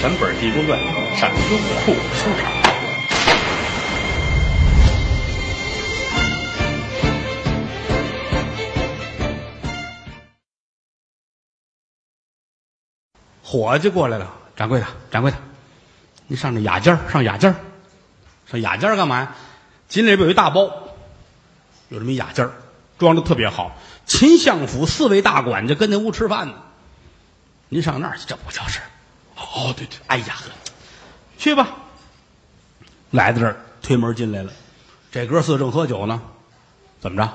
全本《地宫传》上优酷收场。伙计过来了，掌柜的，掌柜的，你上那雅间上雅间上雅间干嘛呀？进来里边有一大包，有这么一雅间装的特别好。秦相府四位大管家跟那屋吃饭呢，您上那儿去，这不就是？哦，对对，哎呀呵，去吧。来到这儿，推门进来了，这哥四正喝酒呢，怎么着？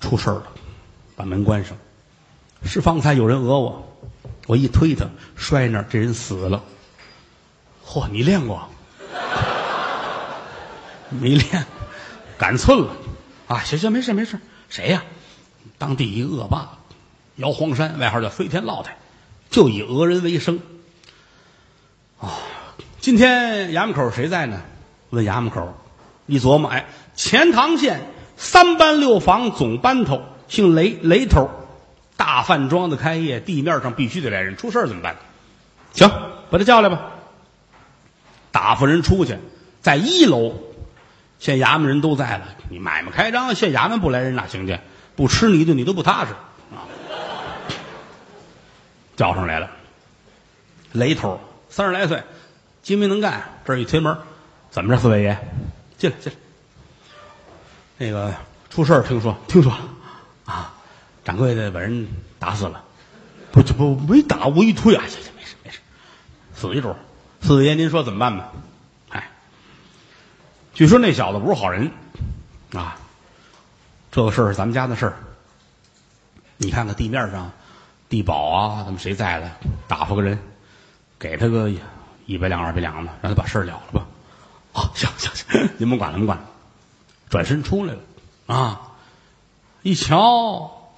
出事儿了，把门关上。是方才有人讹我，我一推他，摔那儿，这人死了。嚯，你练过？没练，赶寸了。啊，行行，没事没事。谁呀？当地一恶霸，姚黄山，外号叫飞天老太，就以讹人为生。今天衙门口谁在呢？问衙门口，一琢磨，哎，钱塘县三班六房总班头姓雷，雷头，大饭庄子开业，地面上必须得来人，出事儿怎么办？行，把他叫来吧。打发人出去，在一楼，县衙门人都在了。你买卖开张，县衙门不来人哪行去？不吃你一顿，你都不踏实啊！叫上来了，雷头三十来岁，精明能干。这儿一推门，怎么着，四位爷，进来进来。那个出事儿，听说听说啊，掌柜的把人打死了。不这不没打，我一推啊，行行，没事没事，死一主。四位爷，您说怎么办吧？哎，据说那小子不是好人啊。这个事儿是咱们家的事儿，你看看地面上，地保啊，咱们谁在了，打发个人，给他个一百两二百两的，让他把事儿了了吧。好，行行行，您甭管了，甭管了。转身出来了，啊，一瞧，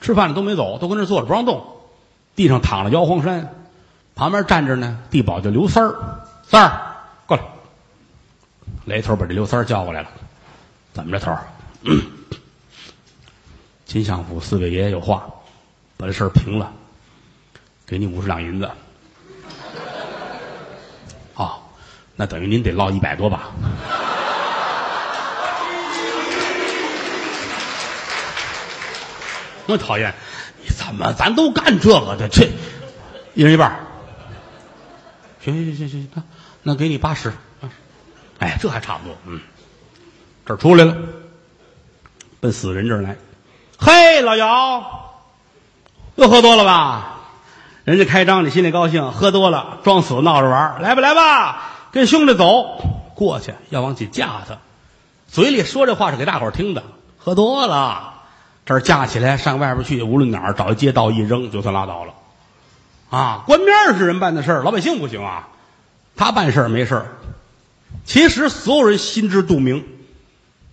吃饭的都没走，都跟那坐着不让动。地上躺着姚黄山，旁边站着呢，地保叫刘三儿，三儿过来。雷头把这刘三儿叫过来了，怎么着，头儿？金相府四位爷爷有话，把这事儿平了，给你五十两银子。哦，那等于您得落一百多吧？我讨厌，你怎么咱都干这个的？这一人一半行行行行行，那那给你八十。哎，这还差不多。嗯，这出来了，奔死人这儿来。嘿，老姚，又喝多了吧？人家开张，你心里高兴，喝多了装死闹着玩来吧来吧，跟兄弟走过去，要往起架他，嘴里说这话是给大伙儿听的。喝多了，这架起来上外边去，无论哪儿找一街道一扔，就算拉倒了。啊，官面是人办的事儿，老百姓不行啊。他办事儿没事儿，其实所有人心知肚明。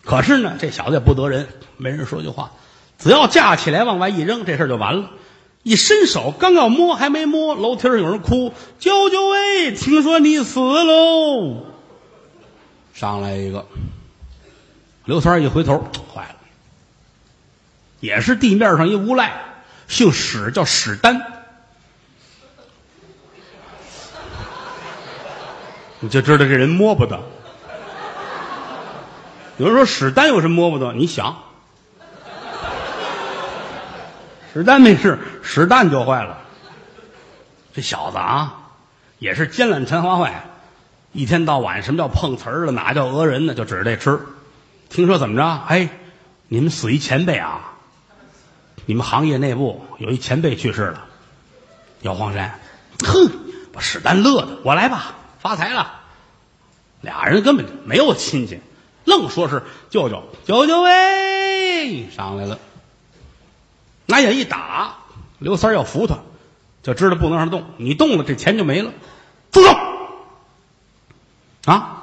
可是呢，这小子也不得人，没人说句话。只要架起来往外一扔，这事儿就完了。一伸手，刚要摸，还没摸，楼梯上有人哭：“舅舅喂，听说你死喽！”上来一个，刘三一回头，坏了，也是地面上一无赖，姓史，叫史丹。你就知道这人摸不得。有人说史丹有什么摸不得？你想。史丹没事，史丹就坏了。这小子啊，也是奸懒馋花坏，一天到晚什么叫碰瓷儿了，哪叫讹人呢？就指着这吃。听说怎么着？哎，你们死一前辈啊！你们行业内部有一前辈去世了，姚黄山。哼，把史丹乐的，我来吧，发财了。俩人根本就没有亲戚，愣说是舅舅，舅舅喂，上来了。拿眼一打，刘三要扶他，就知道不能让他动。你动了，这钱就没了。住手！啊！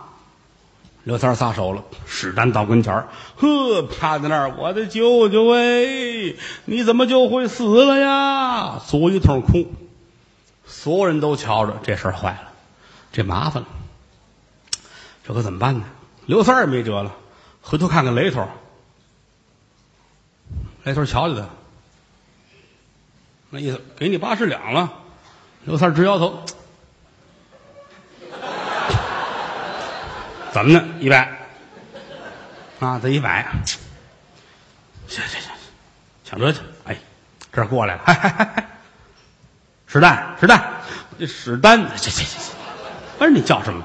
刘三撒手了。史丹到跟前儿，呵，趴在那儿。我的舅舅哎，你怎么就会死了呀？足一通哭。所有人都瞧着，这事儿坏了，这麻烦了。这可怎么办呢？刘三也没辙了，回头看看雷头。雷头瞧瞧他。那意思给你八十两了。刘三直摇头，怎么呢？一百啊，这一百，行行行，抢车去。哎，这儿过来了，哎哎哎，史丹，史丹，史丹，这这这，不是你叫什么？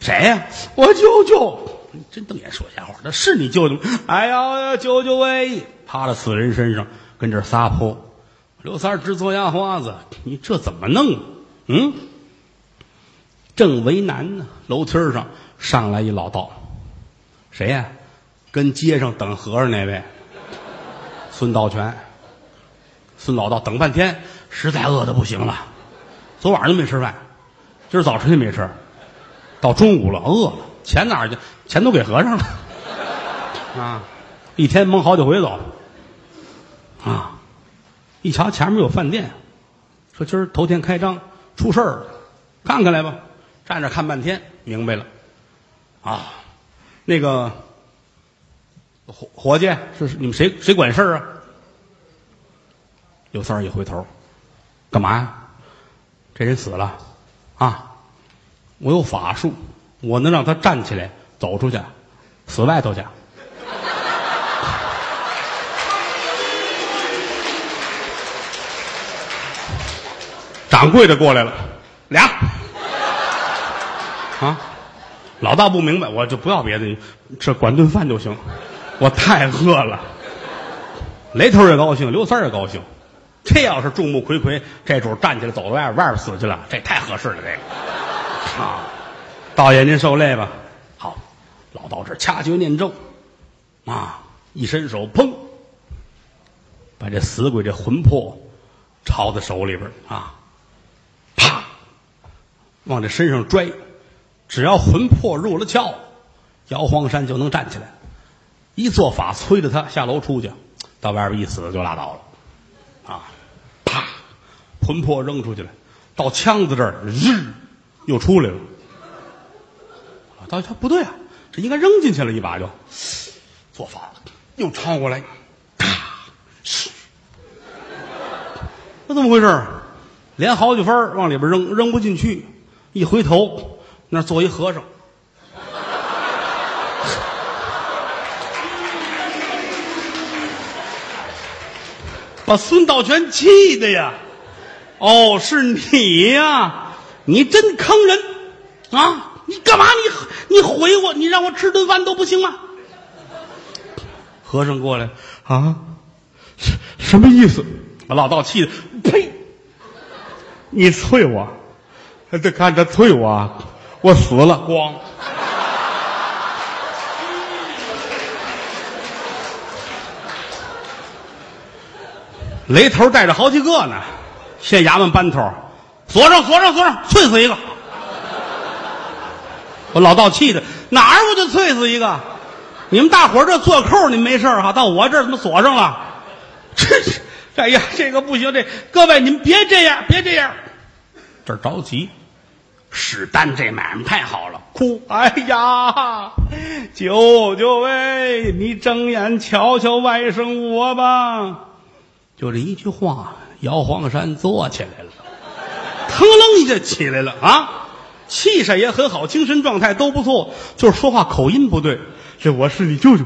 谁呀、我舅舅，真瞪眼说瞎话，那是你舅舅吗？哎呦，舅舅喂，趴到死人身上，跟这撒泼。刘三儿直嘬牙花子，你这怎么弄啊？嗯，正为难呢。楼梯上上来一老道，谁呀、跟街上等和尚那位，孙道全。孙老道等半天，实在饿的不行了，昨晚上都没吃饭，今儿早晨也没吃，到中午了饿了，钱哪儿去？钱都给和尚了，啊，一天蒙好几回走，啊，一瞧前面有饭店，说今儿头天开张，出事儿了，看看来吧。站着看半天，明白了，啊，那个伙伙计是你们谁谁管事儿啊？刘三儿一回头，干嘛呀？这人死了，啊，我有法术，我能让他站起来走出去，死外头去。掌柜的过来了，俩，啊，老大不明白，我就不要别的，这管顿饭就行，我太饿了。雷头也高兴，刘三也高兴。这要是众目睽睽，这主站起来走到外，外边死去了，这太合适了。这个。啊，道爷您受累吧。好，老道这掐诀念咒，啊，一伸手，砰，把这死鬼这魂魄抄在手里边啊，往这身上拽，只要魂魄入了窍，姚黄山就能站起来。一做法，催着他下楼出去，到外边一死就拉倒了。啊，啪，魂魄扔出去了，到枪子这儿，日，又出来了。啊，到他不对啊，这应该扔进去了一把就，做法了，又抄过来，咔，嘘，那怎么回事？连好几分往里边扔，扔不进去，一回头，那坐一和尚。把孙道全气的呀！哦，是你呀！你真坑人啊！你干嘛？你你毁我！你让我吃顿饭都不行吗？和尚过来啊，什什么意思？把老道气的，呸！你啐我，这看着退我，我死了，咣！雷头带着好几个呢，县衙门班头，锁上，锁上，锁上，啐死一个！我老道气的，哪儿我就啐死一个！你们大伙儿这做扣，你们没事儿哈，到我这儿怎么锁上了？这这，哎呀，这个不行，这各位你们别这样，别这样，这着急。史丹这买卖太好了，哭！哎呀，舅舅喂，你睁眼瞧瞧外甥我吧。就这一句话，姚黄山坐起来了，腾楞一下起来了啊！气色也很好，精神状态都不错，就是说话口音不对。这我是你舅舅。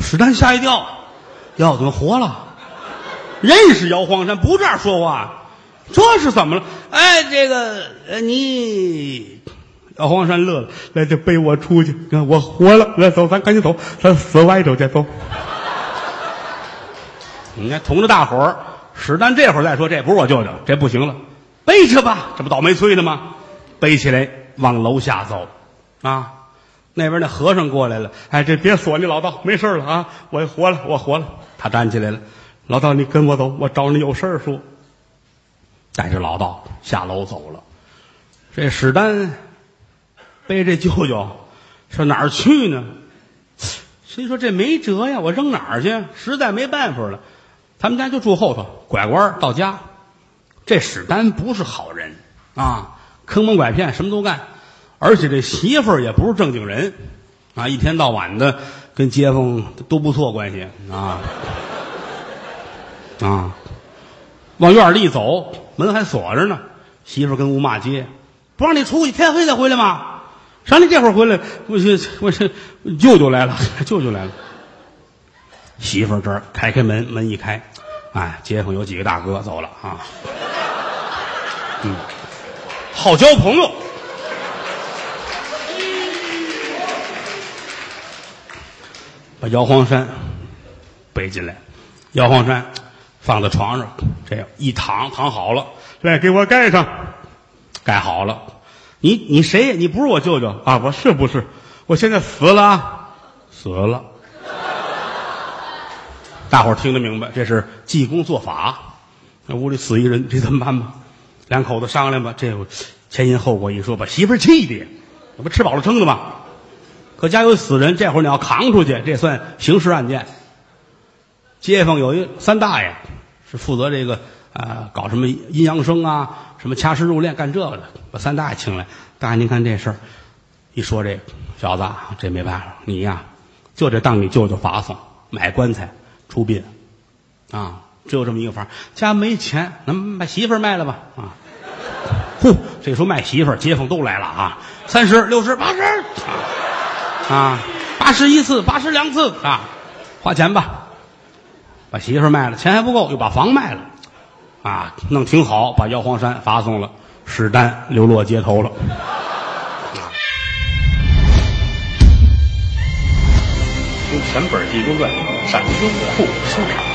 史丹吓一跳，要，怎么活了？认识姚黄山，不这样说话，这是怎么了？哎，这个呃，你姚黄山乐了，来，就背我出去，看我活了，来走，咱赶紧走，咱死外头去，走。你看，同着大伙儿，史丹这会儿再说，这不是我舅舅，这不行了，背着吧，这不倒霉催的吗？背起来往楼下走，啊，那边那和尚过来了，哎，这别锁你老道，没事了啊，我活了，我活了。他站起来了，老道，你跟我走，我找你有事儿说。带着老道下楼走了，这史丹背这舅舅上哪儿去呢？心说这没辙呀，我扔哪儿去？实在没办法了。他们家就住后头，拐弯到家。这史丹不是好人啊，坑蒙拐骗，什么都干，而且这媳妇儿也不是正经人啊，一天到晚的跟街坊都不错关系啊啊。往院里一走，门还锁着呢。媳妇跟屋骂街，不让你出去，天黑再回来吗？啥你这会儿回来？我这我这舅舅来了，舅舅来了。媳妇儿这儿开开门，门一开，哎，街坊有几个大哥走了啊。嗯，好交朋友。把摇晃山背进来，摇晃山放在床上，这样一躺，躺好了，来给我盖上，盖好了。你你谁？你不是我舅舅啊？我是不是？我现在死了，死了。大伙儿听得明白，这是济公做法。那屋里死一人，这怎么办吧？两口子商量吧，这前因后果一说，把媳妇儿气的，那不吃饱了撑的吗？可家有死人，这会儿你要扛出去，这算刑事案件。街坊有一三大爷，是负责这个啊，搞什么阴阳生啊，什么掐尸入殓，干这个的。把三大爷请来，大爷您看这事儿，一说这个小子，这没办法，你呀就得当你舅舅法送，买棺材出殡啊，只有这么一个法。家没钱，能把媳妇卖了吧？啊，呼，这时候卖媳妇儿，街坊都来了啊，三十、六十、八十。啊八十一次，八十两次啊，花钱吧，把媳妇卖了，钱还不够，又把房卖了，啊，弄挺好，把姚黄山发送了，史丹流落街头了。听全本《地公传》，上优酷书场。